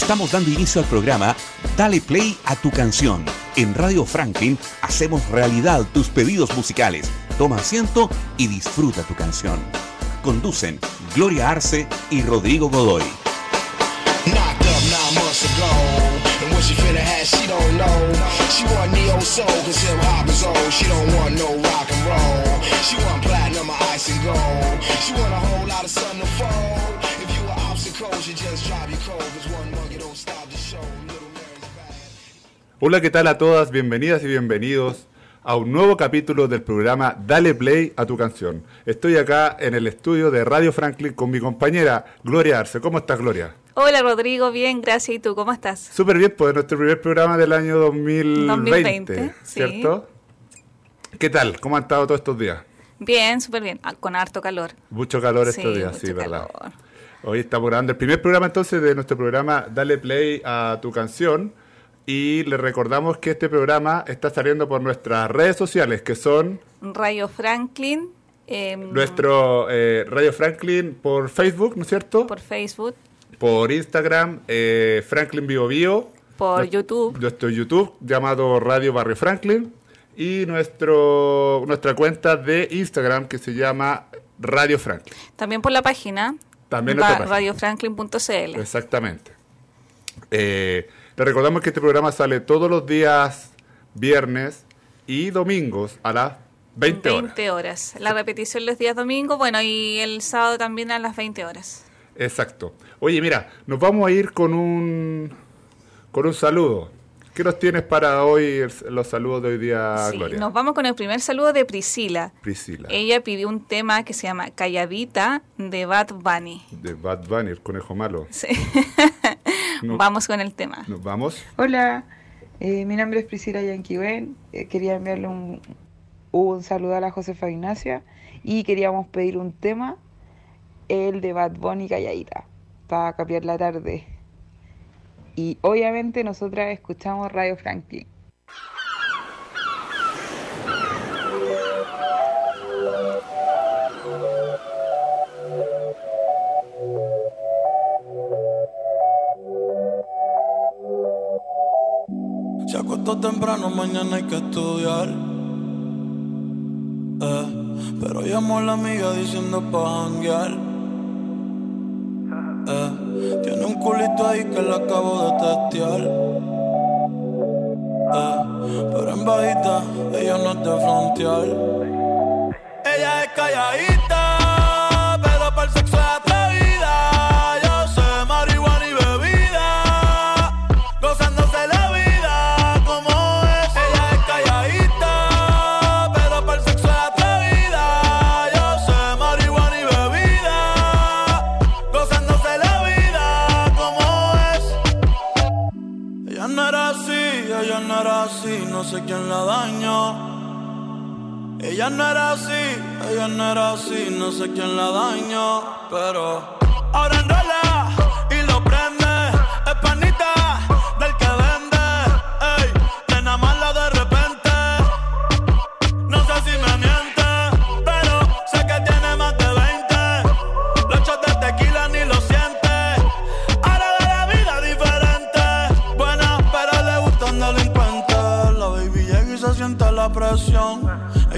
Estamos dando inicio al programa Dale Play a tu canción. En Radio Franklin hacemos realidad tus pedidos musicales. Toma asiento y disfruta tu canción. Conducen Gloria Arce y Rodrigo Godoy. She want a whole lot of sun to fold. If you were obstacle, she just drive you cold. Cause one monkey Hola, ¿qué tal a todas? Bienvenidas y bienvenidos a un nuevo capítulo del programa Dale Play a tu canción. Estoy acá en el estudio de Radio Franklin con mi compañera Gloria Arce. ¿Cómo estás, Gloria? Hola Rodrigo, bien, gracias. ¿Y tú cómo estás? Súper bien, pues nuestro primer programa del año 2020, 2020, sí. ¿cierto? ¿Qué tal? ¿Cómo han estado todos estos días? Bien, súper bien, ah, con harto calor. Mucho calor Sí, estos días, mucho sí, ¿verdad? Hoy estamos grabando el primer programa entonces de nuestro programa Dale Play a tu canción. Y le recordamos que este programa está saliendo por nuestras redes sociales que son Rayo Franklin, em, nuestro eh, Radio Franklin por Facebook, ¿no es cierto? por Facebook, Por Instagram, eh, Franklin Vivo Bio, por Nuestro- YouTube, nuestro YouTube llamado Radio Barrio Franklin. Y nuestro nuestra cuenta de Instagram que se llama Radio Franklin. también por la página, También ra- nuestra radiofranklin.cl. Exactamente. Eh, le recordamos que este programa sale todos los días viernes y domingos a las 20 horas. 20 horas. La repetición los días domingos, bueno, y el sábado también a las 20 horas. Exacto. Oye, mira, nos vamos a ir con un con un saludo. ¿Qué nos tienes para hoy el- los saludos de hoy día, Sí, Gloria? nos vamos con el primer saludo de Priscila. Priscila. Ella pidió un tema que se llama Calladita de Bad Bunny. De Bad Bunny, el conejo malo. Sí. Vamos con el tema. Nos vamos. Hola, eh, mi nombre es Priscila Yanquiwen. Eh, quería enviarle un, un saludo a la Josefa Ignacia y queríamos pedir un tema, el de Bad Bunny Calladita, para capear la tarde. Y obviamente nosotras escuchamos Radio Franklin. Se acostó temprano, mañana hay que estudiar. Eh, pero llamó a la amiga diciendo pa' janguear. Culito ahí que le acabo de testear. Eh, pero en bajita, ella no es de frontear. Ella es calladita, Ella no era así, ella no era así, no sé quién la dañó, pero ahora enrola y lo prende, es panita del que vende, ey, nena mala de repente, no sé si me miente, pero sé que tiene más de 20, los shots de tequila ni lo siente, ahora ve la vida diferente, buena pero le gustan delincuentes, la baby llega y se siente la presión.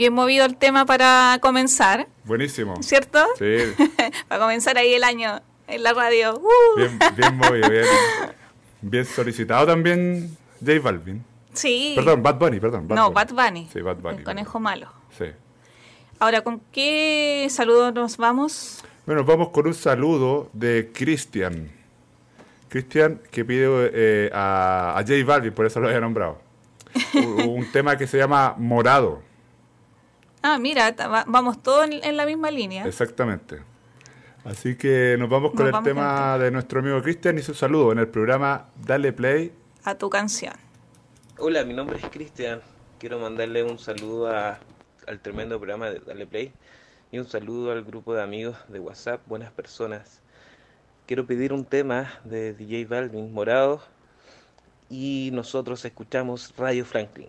Bien movido el tema para comenzar, Buenísimo. ¿cierto? Sí, para comenzar ahí el año en la radio. ¡Uh! bien, bien movido, bien, bien solicitado también J Balvin. Sí. Perdón, Bad Bunny, perdón. no, Bad Bunny. Sí, Bad Bunny. El conejo malo. Sí. Ahora, ¿con qué saludo nos vamos? Bueno, vamos con un saludo de Cristian. Cristian que pide eh, a, a J Balvin, por eso lo había nombrado. un, un tema que se llama Morado. Ah, mira, vamos todos en, en la misma línea. Exactamente. Así que nos vamos con Nos el vamos tema de nuestro amigo Cristian y su saludo en el programa Dale Play. A tu canción. Hola, mi nombre es Cristian. Quiero mandarle un saludo a- al tremendo programa de Dale Play y un saludo al grupo de amigos de WhatsApp, buenas personas. Quiero pedir un tema de DJ Balvin, Morado, y nosotros escuchamos Radio Franklin.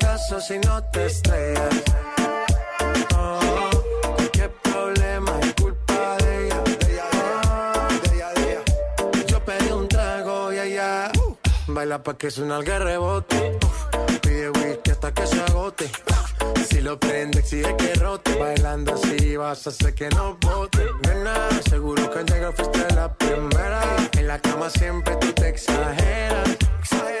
caso si no te estrellas. Oh, problema es culpa de ella. De ella, de ella. Yo pedí un trago y ella baila pa' que suena el rebote. Pide whisky hasta que se agote. Si lo prende, exige que rote. Bailando así vas a hacer que no bote. Nena, seguro que al llegar fuiste la primera. En la cama siempre tú te exageras. Exagera.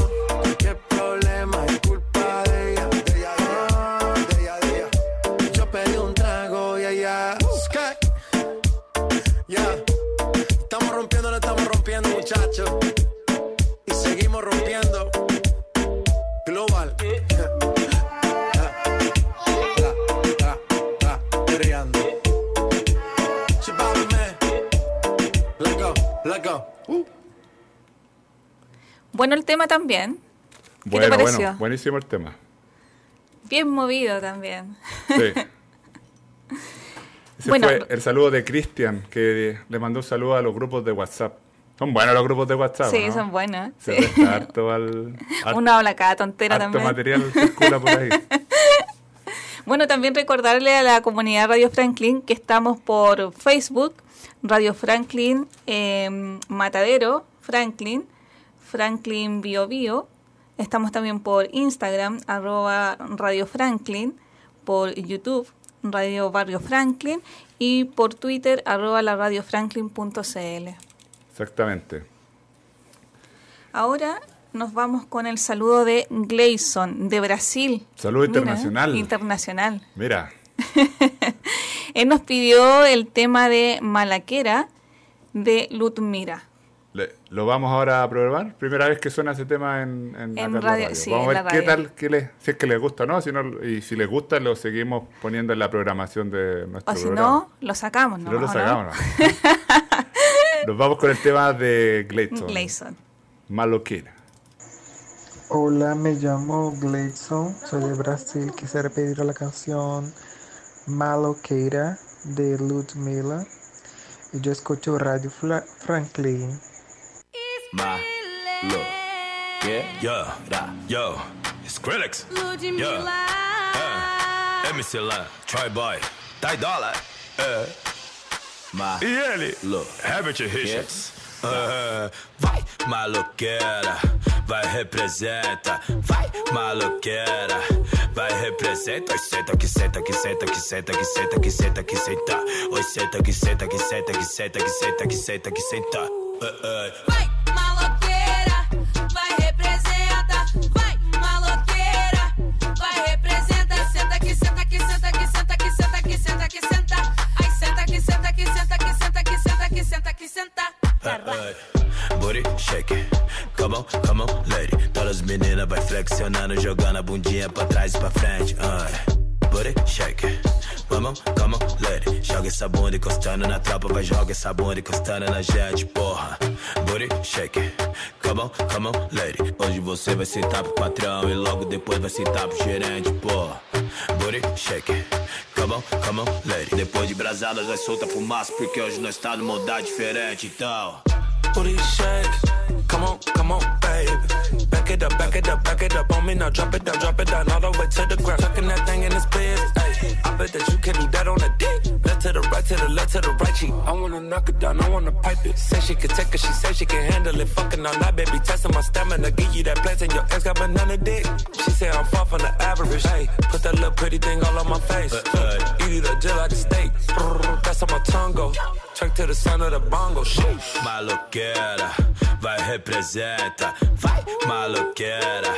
Bueno, el tema también. ¿Qué Bueno, te pareció? bueno, buenísimo el tema. Bien movido también. Sí. Ese Bueno. fue el saludo de Cristian, que le mandó un saludo a los grupos de WhatsApp. Son buenos los grupos de WhatsApp, sí, ¿no? son buenos. Se sí. harto al... Uno habla cada tontera harto también. material circula por ahí. Bueno, también recordarle a la comunidad Radio Franklin que estamos por Facebook, Radio Franklin eh, Matadero, Franklin, Franklin Bio Bio. Estamos también por Instagram, arroba Radio Franklin, por YouTube, Radio Barrio Franklin, y por Twitter, arroba la radiofranklin.cl. Exactamente. Ahora nos vamos con el saludo de Gleison, de Brasil. Saludo Mira, internacional. internacional. Mira, Él nos pidió el tema de Malaquera de Lutmira. Le- lo vamos ahora a probar. Primera vez que suena ese tema en, en, En la radio, sí, Vamos a ver la qué radio. tal, qué le, si es que les gusta o no. Si no y si les gusta, lo seguimos poniendo en la programación de nuestro O si programa. no, lo sacamos, Si ¿no? no, lo sacamos. ¿no? Nos vamos con el tema de Gleison. Gleison. Maloquera. Hola, me llamo Gleidson, soy de Brasil. Quisiera pedir la canción Maloqueira de Ludmilla. Y yo escucho Radio Fla- Franklin. Ma, lo, yeah, yo, ra, yo, Skrillex, yo, uh, MC Lan, Troy Boy, Ty Dolla, uh, Ma, e ele, lo, Herbert Richards, uh, vai, maloqueira, vai representa, vai, maloqueira, vai representa, oi senta que senta que senta que senta que senta que senta que senta, oi senta que senta que senta que senta que senta que senta que senta, uh, uh. Vai, Shake, come on, come on, lady. Todas as meninas vai flexionando, jogando a bundinha pra trás e pra frente. Ai, Booty shake, come on, come on, lady. Joga essa bunda encostando na tropa, vai joga essa bunda encostando na gente, porra. Booty shake, come on, come on, lady. Hoje você vai sentar pro patrão e logo depois vai sentar pro gerente, porra. Booty shake. Come on, come on, lady. Depois de brasadas, vai solta fumaça, porque hoje nós tá no modar diferente, então. Booty shake. Come on, come on, baby. Back it up, back it up, back it up on me now. Drop it down, drop it down, all the way to the ground. Tucking that thing in his bed. Ay, I bet that you can do that on a dick. Left to the right, to the left, to the right. She, I wanna knock it down, I wanna pipe it. Say she can take it, she say she can handle it. Fucking all night, baby, testing my stamina. Give you that place and your ex got banana dick. She say I'm far from the average. Hey, put that little pretty thing all on my face. Eat it up just like a steak. That's how my tongue go. Check to the sound of the bongo. Shit. Maloqueira, vai representa, vai maloqueira,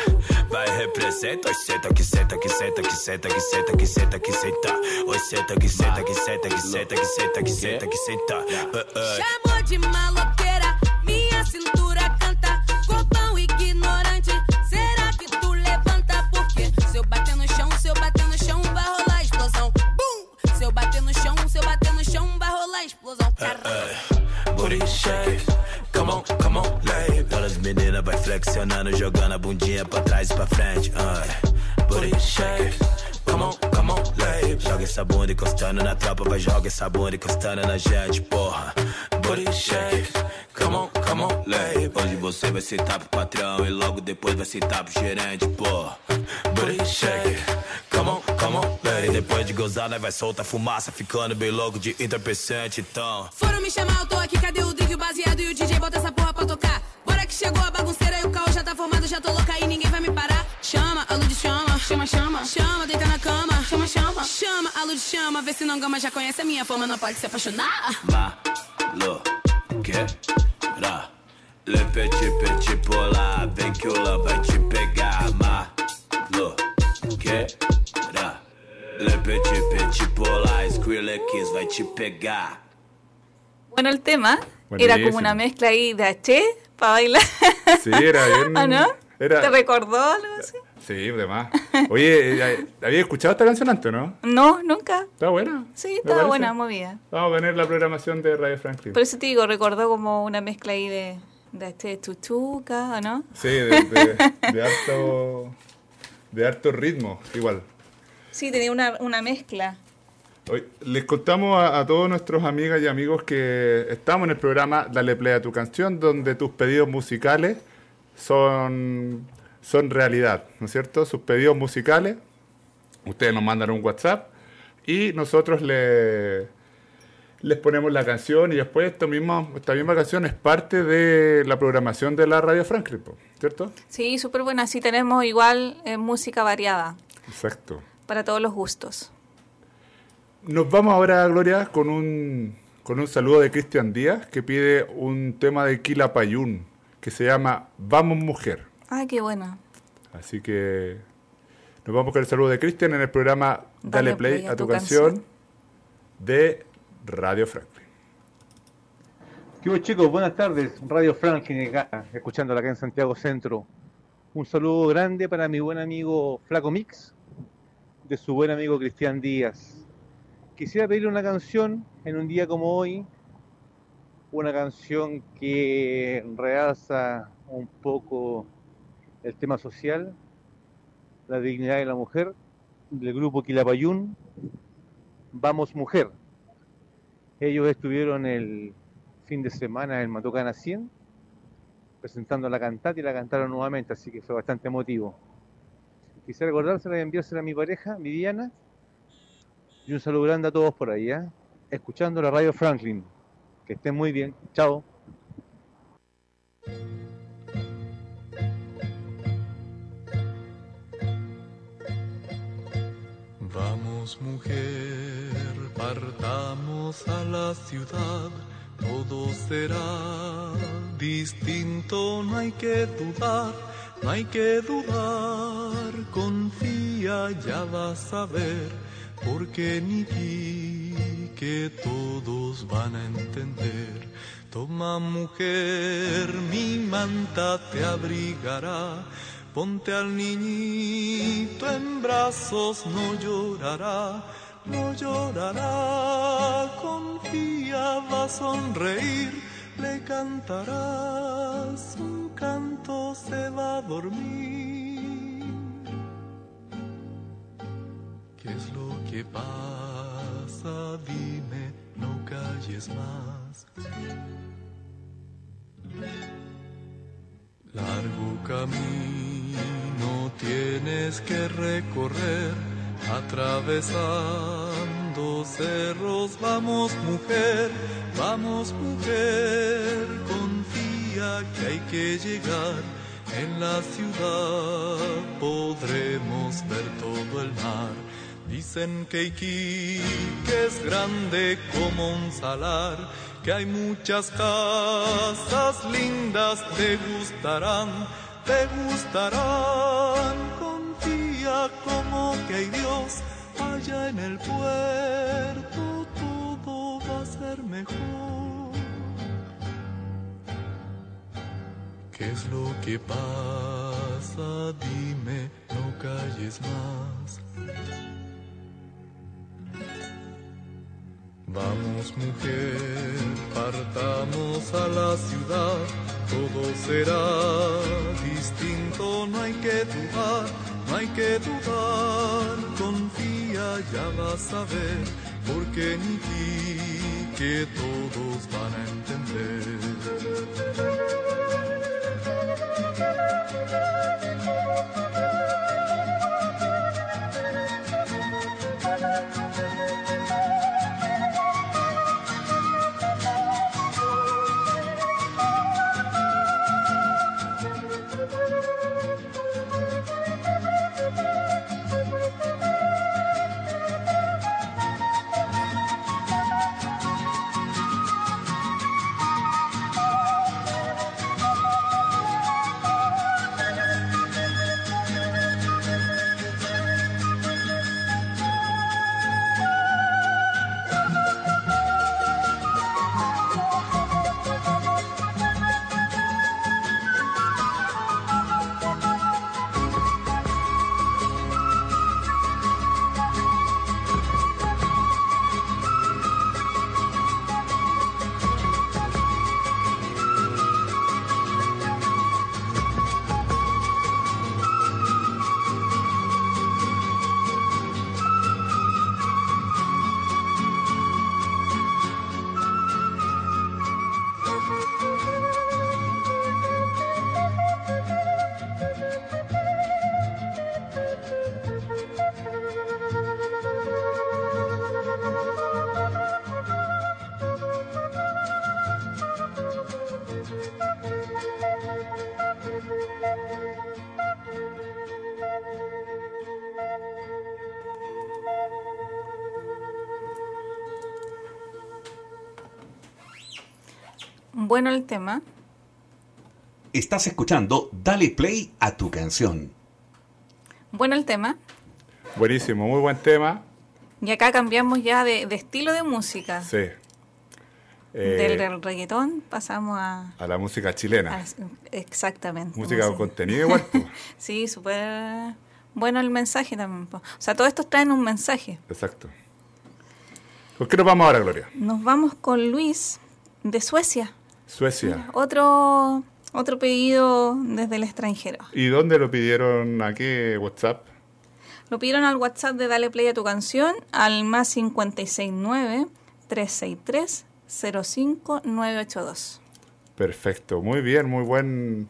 vai representa, oi senta que senta que senta que senta que senta que senta que senta, oi senta que senta que senta que senta que senta que senta que senta, Uh, uh. Chamou de maloqueira, minha cintura shake. Come on, come on, lady. Todas as meninas vai flexionando, jogando a bundinha pra trás e pra frente. Ai, booty shake. Come on, come on, lady. Joga essa bunda encostando na tropa, vai joga essa bunda encostando na gente, porra. Booty shake. Come on, come on, lay. Hoje você vai sentar pro patrão e logo depois vai sentar pro gerente, pô. Booty shake. Come on, come on, lay. Depois de gozar, nós vai soltar fumaça, ficando bem louco de entorpecente, então. Foram me chamar, eu tô aqui, cadê o drink, o baseado e o DJ? Bota essa porra pra tocar. Bora que chegou a bagunceira e o caos já tá formado, já tô louca e ninguém vai me parar. Chama, a luz chama, chama, chama, chama, deita na cama, chama, chama, chama, a luz chama, vê se não gama já conhece a minha fama, não pode se apaixonar. Malo, que ra. Le petit petit pola, vem que o lã vai te pegar. Malo, que ra. Le petit petit pola, Skrillex vai te pegar. Bueno, el tema era como Buenísimo. una mezcla ahí de H para bailar. Sí, era bien. ¿Ah, no? Era, ¿Te recordó algo así? Sí, de más. Oye, eh, ¿había escuchado esta canción antes, no? No, nunca. ¿Está buena? Sí, ¿Me estaba parece? buena, movida. Vamos a tener la programación de Radio Franklin. Por eso te digo, recordó como una mezcla ahí de, de este chuchuca, ¿o no? Sí, de, de, de harto, de harto ritmo, igual. Sí, tenía una, una mezcla. Hoy, les contamos a, a todos nuestros amigas y amigos que estamos en el programa Dale Play a tu canción, donde tus pedidos musicales son, son realidad, ¿no es cierto? Sus pedidos musicales, ustedes nos mandan un WhatsApp y nosotros le, les ponemos la canción y después esto mismo, esta misma canción es parte de la programación de la Radio Franklin, ¿cierto? Sí, súper buena. Sí, tenemos igual eh, música variada Exacto. para todos los gustos. Nos vamos ahora, Gloria, con un, con un saludo de Cristian Díaz, que pide un tema de Quilapayún, que se llama Vamos Mujer. Ay, qué bueno. Así que nos vamos con el saludo de Cristian en el programa Dale, Play, a tu, canción, de Radio Franklin. ¿Qué hubo, chicos? Buenas tardes. Radio Franklin acá, escuchándola acá en Santiago Centro. Un saludo grande para mi buen amigo Flaco Mix, de su buen amigo Cristian Díaz. Quisiera pedirle una canción en un día como hoy, una canción que realza un poco el tema social, la dignidad de la mujer, del grupo Quilapayún, Vamos Mujer. Ellos estuvieron el fin de semana en Matocana 100 presentando la cantata y la cantaron nuevamente, así que fue bastante emotivo. Quisiera recordársela y enviársela a mi pareja, Viviana, y un saludo grande a todos por ahí, ¿eh? escuchando la radio Franklin. Que estén muy bien. Chao. Vamos mujer, partamos a la ciudad, todo será distinto, no hay que dudar, no hay que dudar, confía, ya vas a ver, porque ni ti que todos van a entender. Toma mujer, mi manta te abrigará. Ponte al niñito en brazos, no llorará, no llorará, confía, va a sonreír, le cantarás un canto, se va a dormir. ¿Qué es lo que pasa? Dime, no calles más. Largo camino tienes que recorrer, atravesando cerros. Vamos mujer, vamos mujer, confía que hay que llegar. En la ciudad podremos ver todo el mar. Dicen que Iquique es grande como un salar, que hay muchas casas lindas, te gustarán, te gustarán. Confía como que hay Dios allá en el puerto, todo va a ser mejor. ¿Qué es lo que pasa? Dime, no calles más. Vamos mujer, partamos a la ciudad, todo será distinto, no hay que dudar, no hay que dudar, confía, ya vas a ver, porque ni ti que todos van a entender. Bueno el tema. Estás escuchando Dale Play a tu canción. Bueno el tema. Buenísimo, muy buen tema. Y acá cambiamos ya de, de estilo de música. Sí. Eh, Del, reggaetón pasamos a... a la música chilena. a- exactamente. música con contenido igual. Sí, súper bueno el mensaje también. O sea, todos estos traen un mensaje. Exacto. ¿Con qué nos vamos ahora, Gloria? Nos vamos con Luis de Suecia. Suecia. Otro, otro pedido desde el extranjero. ¿Y dónde lo pidieron? ¿A qué WhatsApp? Lo pidieron al WhatsApp de Dale Play a tu canción al más 569-363-05982. Perfecto, muy bien, muy buen,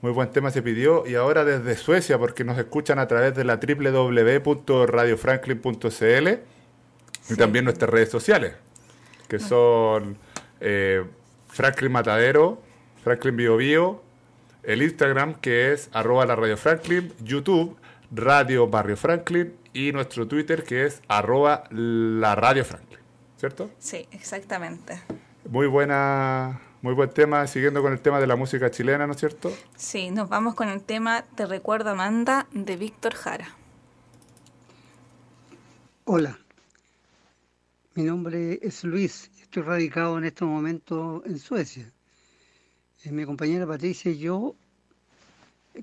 muy buen tema se pidió. Y ahora desde Suecia, porque nos escuchan a través de la www.radiofranklin.cl y también nuestras redes sociales, que son eh, Franklin Matadero, Franklin Bio Bio, el Instagram que es arroba la Radio Franklin, YouTube, Radio Barrio Franklin y nuestro Twitter que es arroba la Radio Franklin, ¿cierto? Sí, exactamente. Muy buena, muy buen tema, siguiendo con el tema de la música chilena, ¿no es cierto? Sí, nos vamos con el tema Te recuerdo Amanda de Víctor Jara. Hola, mi nombre es Luis, estoy radicado en este momento en Suecia. Eh, mi compañera Patricia y yo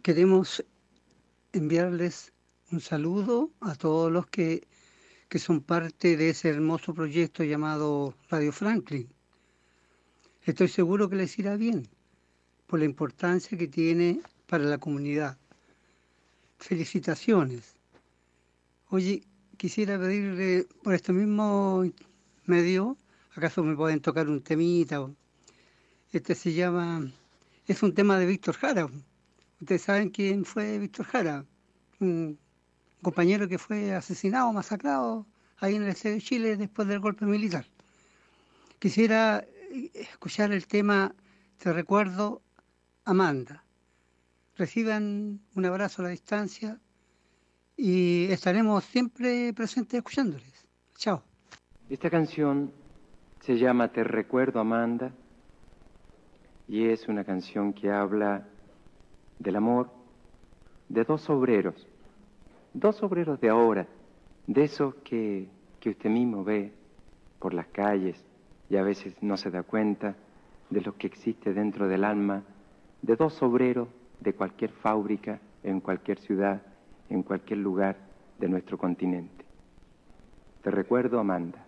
queremos enviarles un saludo a todos los que, que son parte de ese hermoso proyecto llamado Radio Franklin. Estoy seguro que les irá bien por la importancia que tiene para la comunidad. Felicitaciones. Oye, quisiera pedirle por este mismo medio, ¿acaso me pueden tocar un temita? Este se llama, es un tema de Víctor Jara. Ustedes saben quién fue Víctor Jara, un compañero que fue asesinado, masacrado ahí en el Estado de Chile después del golpe militar. Quisiera eh, escuchar el tema Te recuerdo, Amanda. Reciban un abrazo a la distancia y estaremos siempre presentes escuchándoles. Chao. Esta canción se llama Te recuerdo Amanda y es una canción que habla del amor de dos obreros, dos obreros de ahora, de esos que, que usted mismo ve por las calles y a veces no se da cuenta de lo que existe dentro del alma de dos obreros de cualquier fábrica, en cualquier ciudad, en cualquier lugar de nuestro continente. Te recuerdo, Amanda.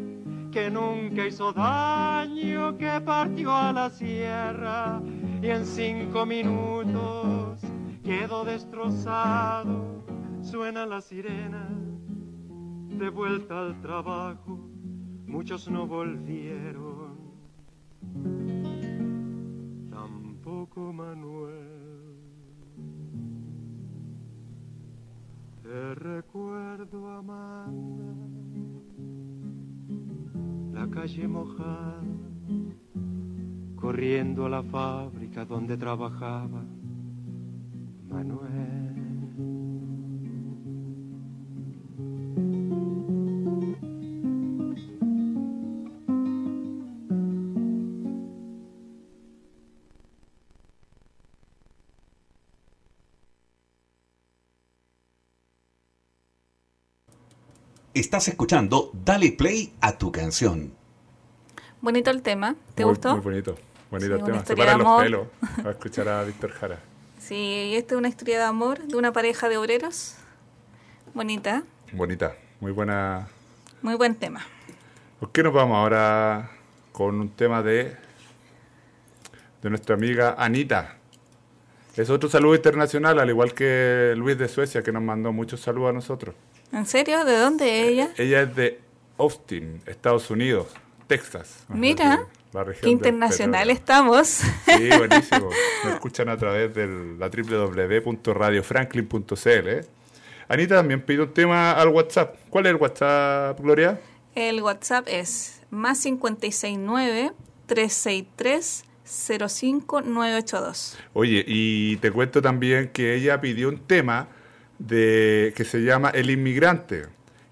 que nunca hizo daño, que partió a la sierra y en cinco minutos quedó destrozado suena la sirena de vuelta al trabajo, muchos no volvieron, tampoco Manuel. Te recuerdo, Amanda, la calle mojada, corriendo a la fábrica donde trabajaba Manuel. Estás escuchando Dale Play a tu canción. Bonito el tema. ¿Te Muy- gustó? Muy bonito. Bonito Sí, el tema. Se historia paran de los amor. pelos a escuchar a Víctor Jara. Sí, y esta es una historia de amor de una pareja de obreros. Bonita. Bonita. Muy buena. Muy buen tema. ¿Por qué nos vamos ahora con un tema de, de nuestra amiga Anita? Es otro saludo internacional, al igual que Luis de Suecia, que nos mandó muchos saludos a nosotros. ¿En serio? ¿De dónde es ella? Ella es de Austin, Estados Unidos, Texas. Mira, qué internacional estamos. Sí, buenísimo. Nos escuchan a través de la www.radiofranklin.cl. ¿eh? Anita también pidió un tema al WhatsApp. ¿Cuál es el WhatsApp, Gloria? El WhatsApp es más 569 363 05982. Oye, y te cuento también que ella pidió un tema de que se llama El Inmigrante,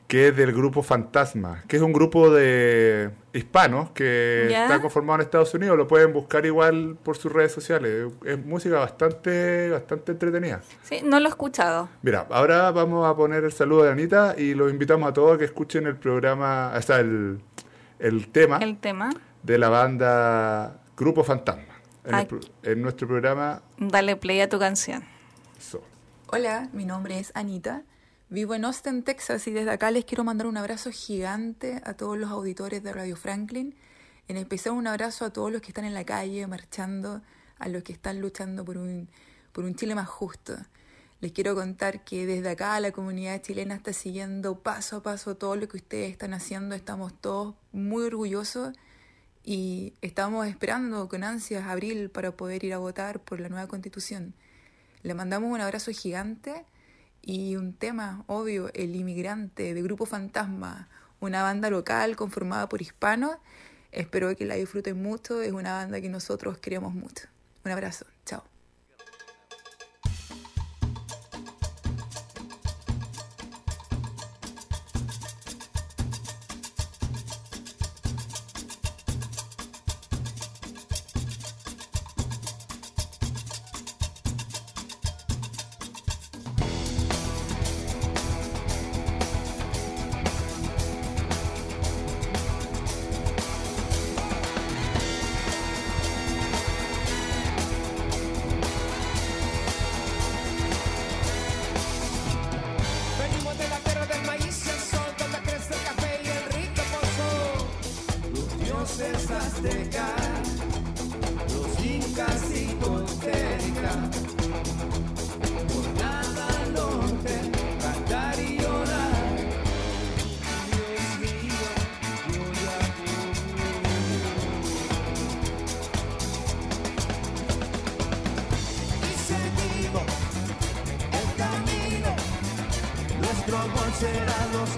que es del grupo Fantasma, que es un grupo de hispanos que está conformado en Estados Unidos. Lo pueden buscar igual por sus redes sociales. Es música bastante, bastante entretenida. Sí, no lo he escuchado. Mira, ahora vamos a poner el saludo de Anita y los invitamos a todos a que escuchen el programa, o sea, el, el tema El tema. de la banda Grupo Fantasma. En, el en nuestro programa Dale play a tu canción. So. Hola, mi nombre es Anita. Vivo en Austin, Texas y desde acá les quiero mandar un abrazo gigante a todos los auditores de Radio Franklin. En especial un abrazo a todos los que están en la calle marchando, a los que están luchando por un, por un Chile más justo. Les quiero contar que desde acá la comunidad chilena está siguiendo paso a paso todo lo que ustedes están haciendo. Estamos todos muy orgullosos y estamos esperando con ansias abril para poder ir a votar por la nueva constitución. Le mandamos un abrazo gigante y un tema, obvio, El Inmigrante de Grupo Fantasma, una banda local conformada por hispanos. Espero que la disfruten mucho, es una banda que nosotros queremos mucho. Un abrazo, voces aztecas, los incas y Tolteca, por cada norte, cantar y llorar. Dios mío, yo ya y seguimos el camino. Nuestro gol será los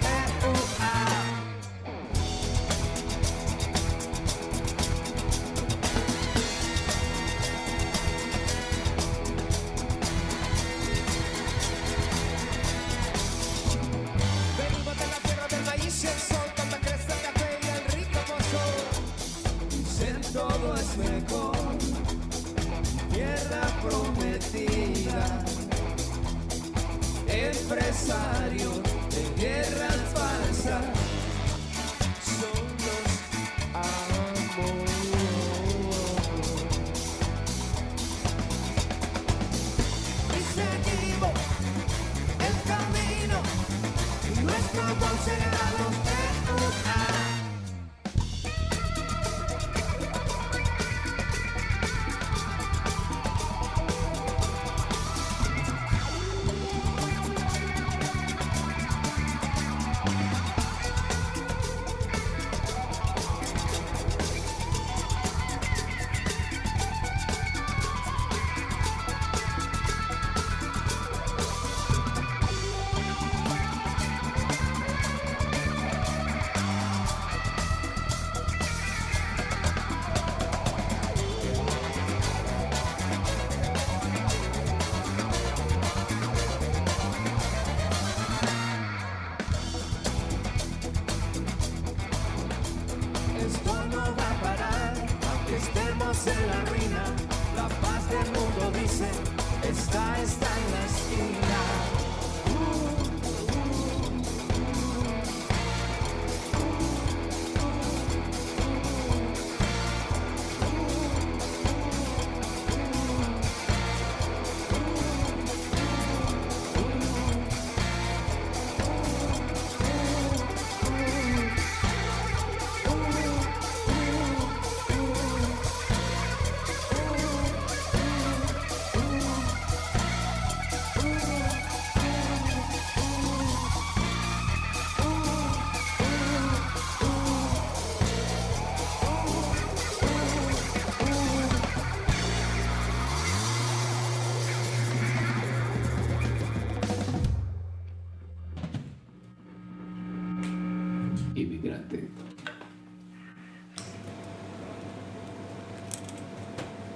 Inmigrante.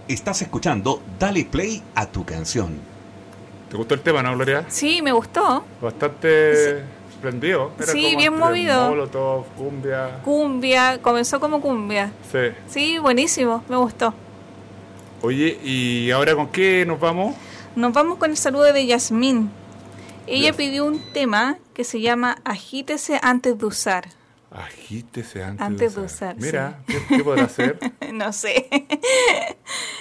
Estás escuchando Dale Play a tu canción. ¿Te gustó el tema, no, Gloria? Sí, me gustó. Bastante prendido. Era Sí, como bien movido. Molotov, cumbia. Cumbia, comenzó como cumbia. Sí. Sí, buenísimo, me gustó. Oye, ¿y ahora con qué nos vamos? Nos vamos con el saludo de Yasmín. Ella pidió un tema que se llama Agítese antes de usar. Agítese antes, Antes de de usar. usar, Mira, ¿qué, qué podrá hacer? no sé.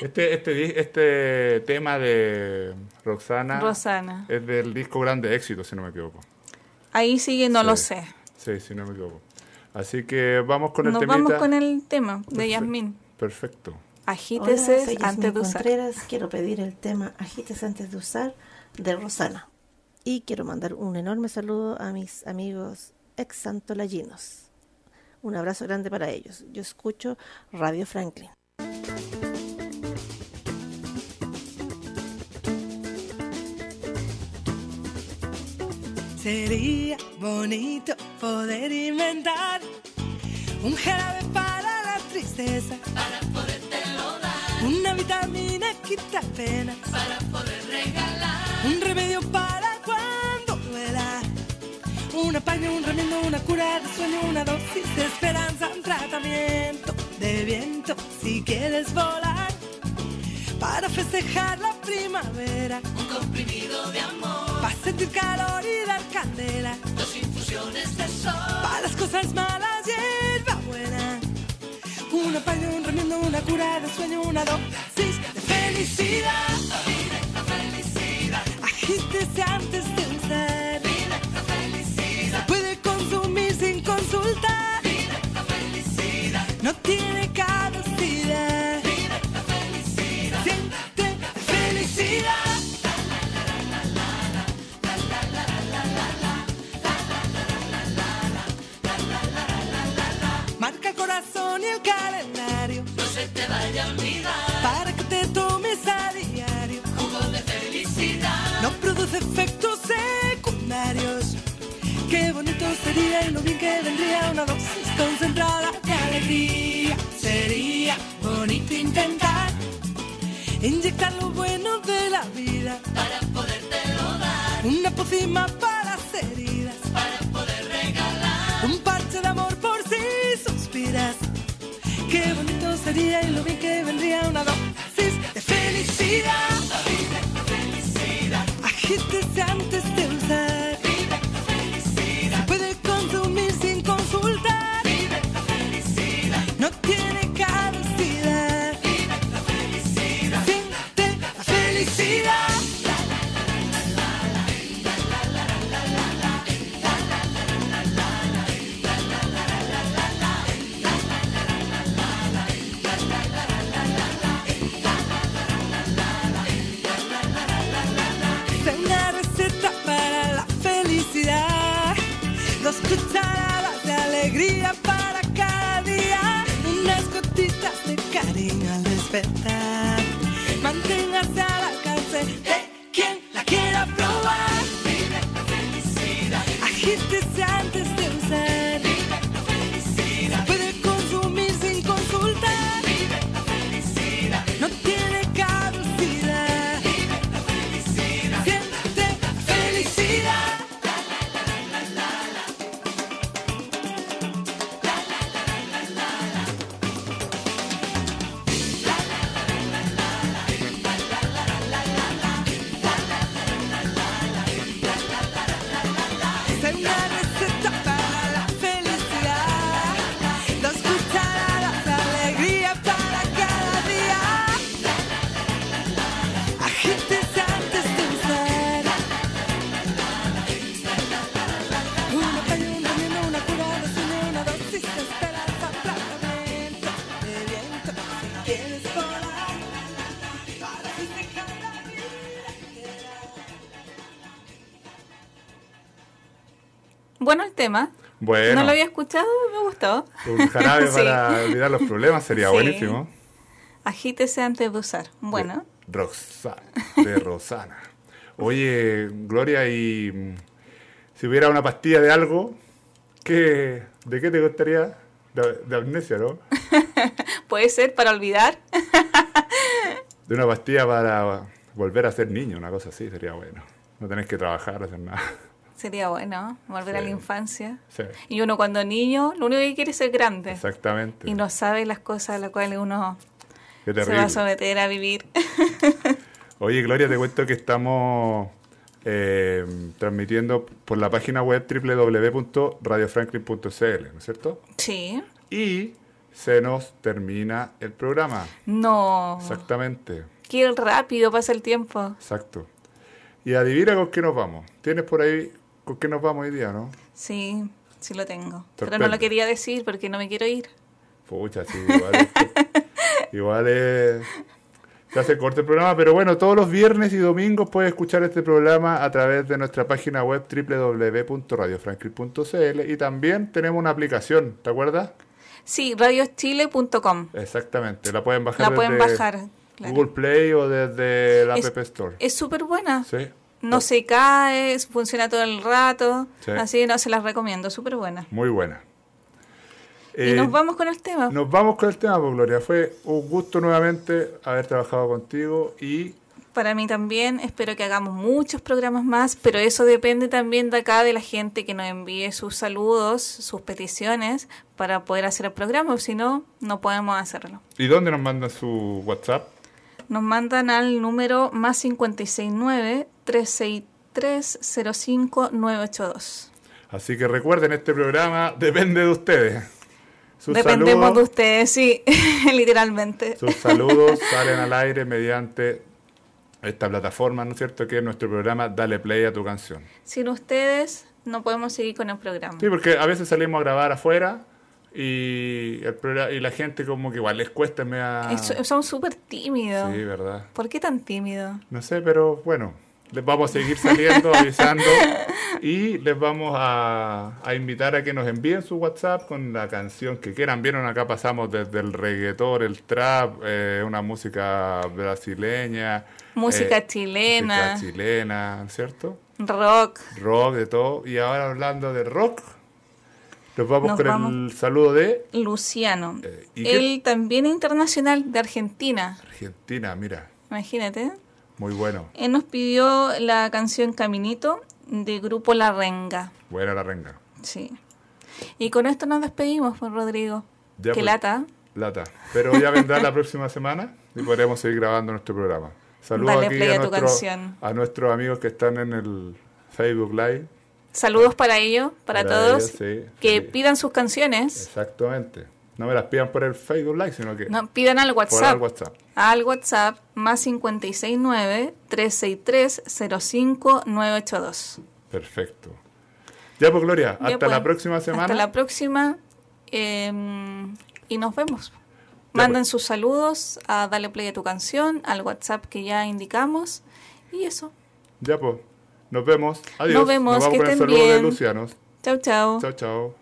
Este, este, di- este tema de Roxana, Rosana. es del disco Grande Éxito, si no me equivoco. Ahí sigue, no lo Sí. sé. Sí, si no me equivoco. Así que vamos con el Nos temita. vamos con el tema de. Yasmín. Perfecto. Agítese Hola, soy antes de usar. Contreras. Quiero pedir el tema Agítese antes de usar de Rosana. Y quiero mandar un enorme saludo a mis amigos ex santolayinos. Un abrazo grande para ellos. Yo escucho Radio Franklin. Sería bonito poder inventar un jarabe para la tristeza. Para podértelo dar. Una vitamina quita penas. Para poder regalar. Un remedio para. Un apaño, un remiendo, una cura de sueño, una dosis de esperanza, un tratamiento de viento si quieres volar. Para festejar la primavera. Un comprimido de amor. Para sentir calor y dar candela. Dos infusiones de sol. Para las cosas malas, hierba buena. Un apaño, un remiendo, una cura de sueño, una dosis de felicidad. Directa felicidad. Agítese antes tiene caducidad. Felicidad. Siente felicidad. Marca el corazón y el calendario. No se te vaya a olvidar. Para que te tomes a diario. Jugo de felicidad. No produce efectos secundarios. Qué bonito sería y lo bien que vendría una dosis concentrada de alegría. Inyectar lo bueno de la vida. Para podértelo dar. Una pócima para las heridas. Para poder regalar. Un parche de amor por si suspiras. Qué bonito sería y lo bien que tema. Bueno. No lo había escuchado, me gustó. Un jarabe Sí. para olvidar los problemas sería Sí. buenísimo. Agítese antes de usar. Bueno, Roxana, de Rosana. Oye, Gloria, y mm, si hubiera una pastilla de algo, ¿qué, ¿de qué te gustaría? De, de amnesia, ¿no? puede ser para olvidar. De una pastilla para volver a ser niño, una cosa así, sería bueno. No tenés que trabajar, hacer nada. Sería bueno volver a la infancia. Sí, Y uno cuando niño, lo único que quiere es ser grande. exactamente. Y no sabe las cosas a las cuales uno se va a someter a vivir. Oye, Gloria, te cuento que estamos eh, transmitiendo por la página web www.radiofranklin.cl, ¿no es cierto? sí. Y se nos termina el programa. No. Exactamente, Qué rápido pasa el tiempo. exacto. Y adivina con qué nos vamos. ¿Tienes por ahí con qué nos vamos hoy día, no? Sí, sí lo tengo. Pero no lo quería decir porque no me quiero ir. Pucha, sí, igual es, igual es- Se hace corto el programa, pero bueno, todos los viernes y domingos puedes escuchar este programa a través de nuestra página web www.radiofranklin.cl y también tenemos una aplicación, ¿te acuerdas? Sí, radiochile.com. Exactamente, la pueden bajar La pueden desde bajar, claro. Google Play o desde la Es- App Store. Es súper buena. Sí, No se cae, funciona todo el rato. Sí. Así que no se las recomiendo, súper buena. muy buena. y Eh, nos vamos con el tema. Nos vamos con el tema, pues, Gloria. Fue un gusto nuevamente haber trabajado contigo y Para mí también, espero que hagamos muchos programas más, pero eso depende también de acá, de la gente que nos envíe sus saludos, sus peticiones, para poder hacer el programa, o si no, no podemos hacerlo. ¿Y dónde nos mandan su WhatsApp? Nos mandan al número más 569-363-05982. Así que recuerden, este programa depende de ustedes. Sus Dependemos de ustedes, sí, literalmente. sus saludos salen al aire mediante esta plataforma, ¿no es cierto? Que es nuestro programa Dale Play a tu canción. Sin ustedes no podemos seguir con el programa. Sí, porque a veces salimos a grabar afuera Y, el y la gente como que igual les cuesta, me da... Son súper tímidos. Sí, verdad. ¿Por qué tan tímidos? No sé, pero bueno, les vamos a seguir saliendo, avisando y les vamos a, a invitar a que nos envíen su WhatsApp con la canción que quieran. Vieron, acá pasamos desde el reggaetón, el trap, eh, una música brasileña. Música eh, chilena. Música chilena, ¿cierto? Rock. Rock, de todo. Y ahora hablando de rock, nos vamos Nos con el saludo de Luciano. Eh, ¿y qué? Él también internacional de Argentina. Argentina, mira, Imagínate. muy bueno. Él nos pidió la canción Caminito de Grupo La Renga. Buena la renga. Sí. Y con esto nos despedimos, pues, Rodrigo. Ya, Qué pues. lata. Lata. Pero ya vendrá la próxima semana y podremos seguir grabando nuestro programa. Saludos Dale aquí a, nuestro- canción. a nuestros amigos que están en el Facebook Live. Saludos para ellos, para, Para todos. ellos, sí, que sí. pidan sus canciones. Exactamente. No me las pidan por el Facebook Live, sino que No, pidan al WhatsApp. el WhatsApp. Al WhatsApp más 569-363-05982. Perfecto. Ya pues, Gloria, Ya, hasta pues. la próxima semana. Hasta la próxima. eh, y nos vemos. pues. Manden sus saludos a Dale Play a tu canción, al WhatsApp que ya indicamos. Y eso. Ya pues. Nos vemos. Adiós. Nos vemos, vamos que con el estén saludo de bien. Lucianos. Chau, chau. Chao, chao.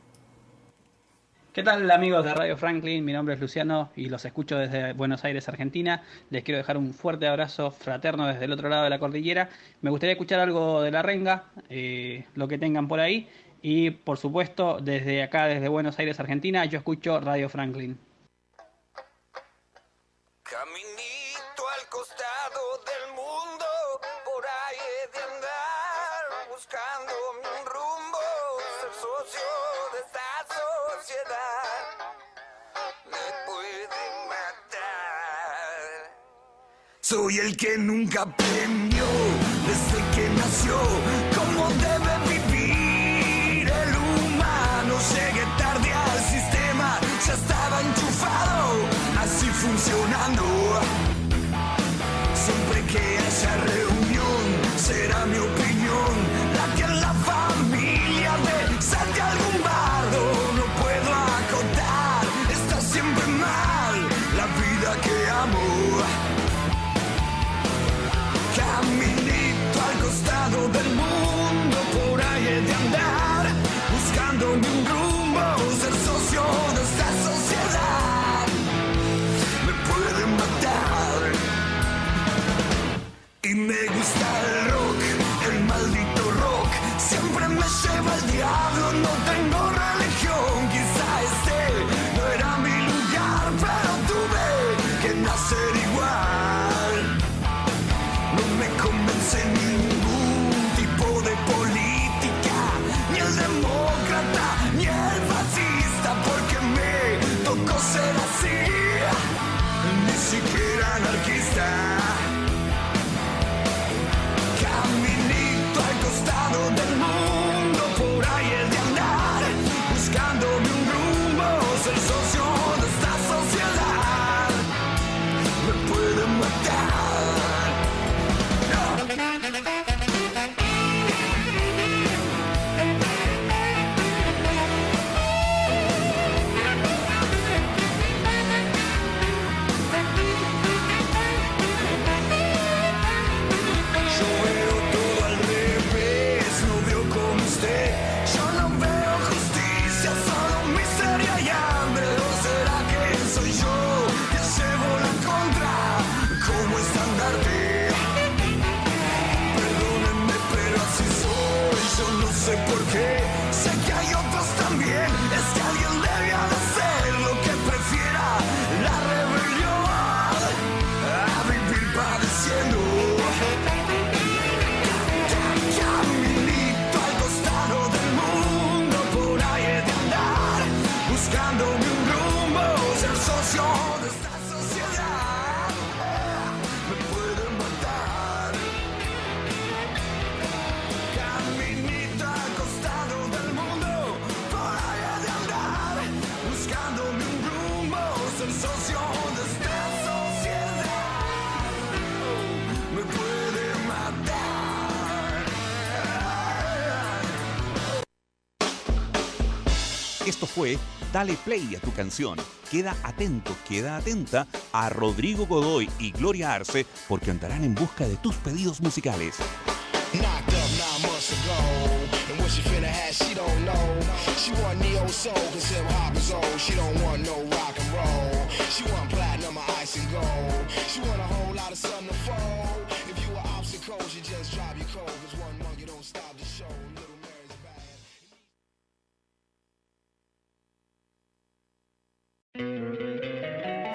¿Qué tal amigos de Radio Franklin? Mi nombre es Luciano y los escucho desde Buenos Aires, Argentina. Les quiero dejar un fuerte abrazo fraterno desde el otro lado de la cordillera. Me gustaría escuchar algo de la renga, eh, lo que tengan por ahí. Y por supuesto, desde acá, desde Buenos Aires, Argentina, yo escucho Radio Franklin. Soy el que nunca aprendió desde que nació cómo debe vivir el humano. Llegué tarde al sistema, ya estaba enchufado, así funcionando. Siempre que haya reunión, será mi opinión Dale play a tu canción. Queda atento, queda atenta a Rodrigo Godoy y Gloria Arce porque andarán en busca de tus pedidos musicales.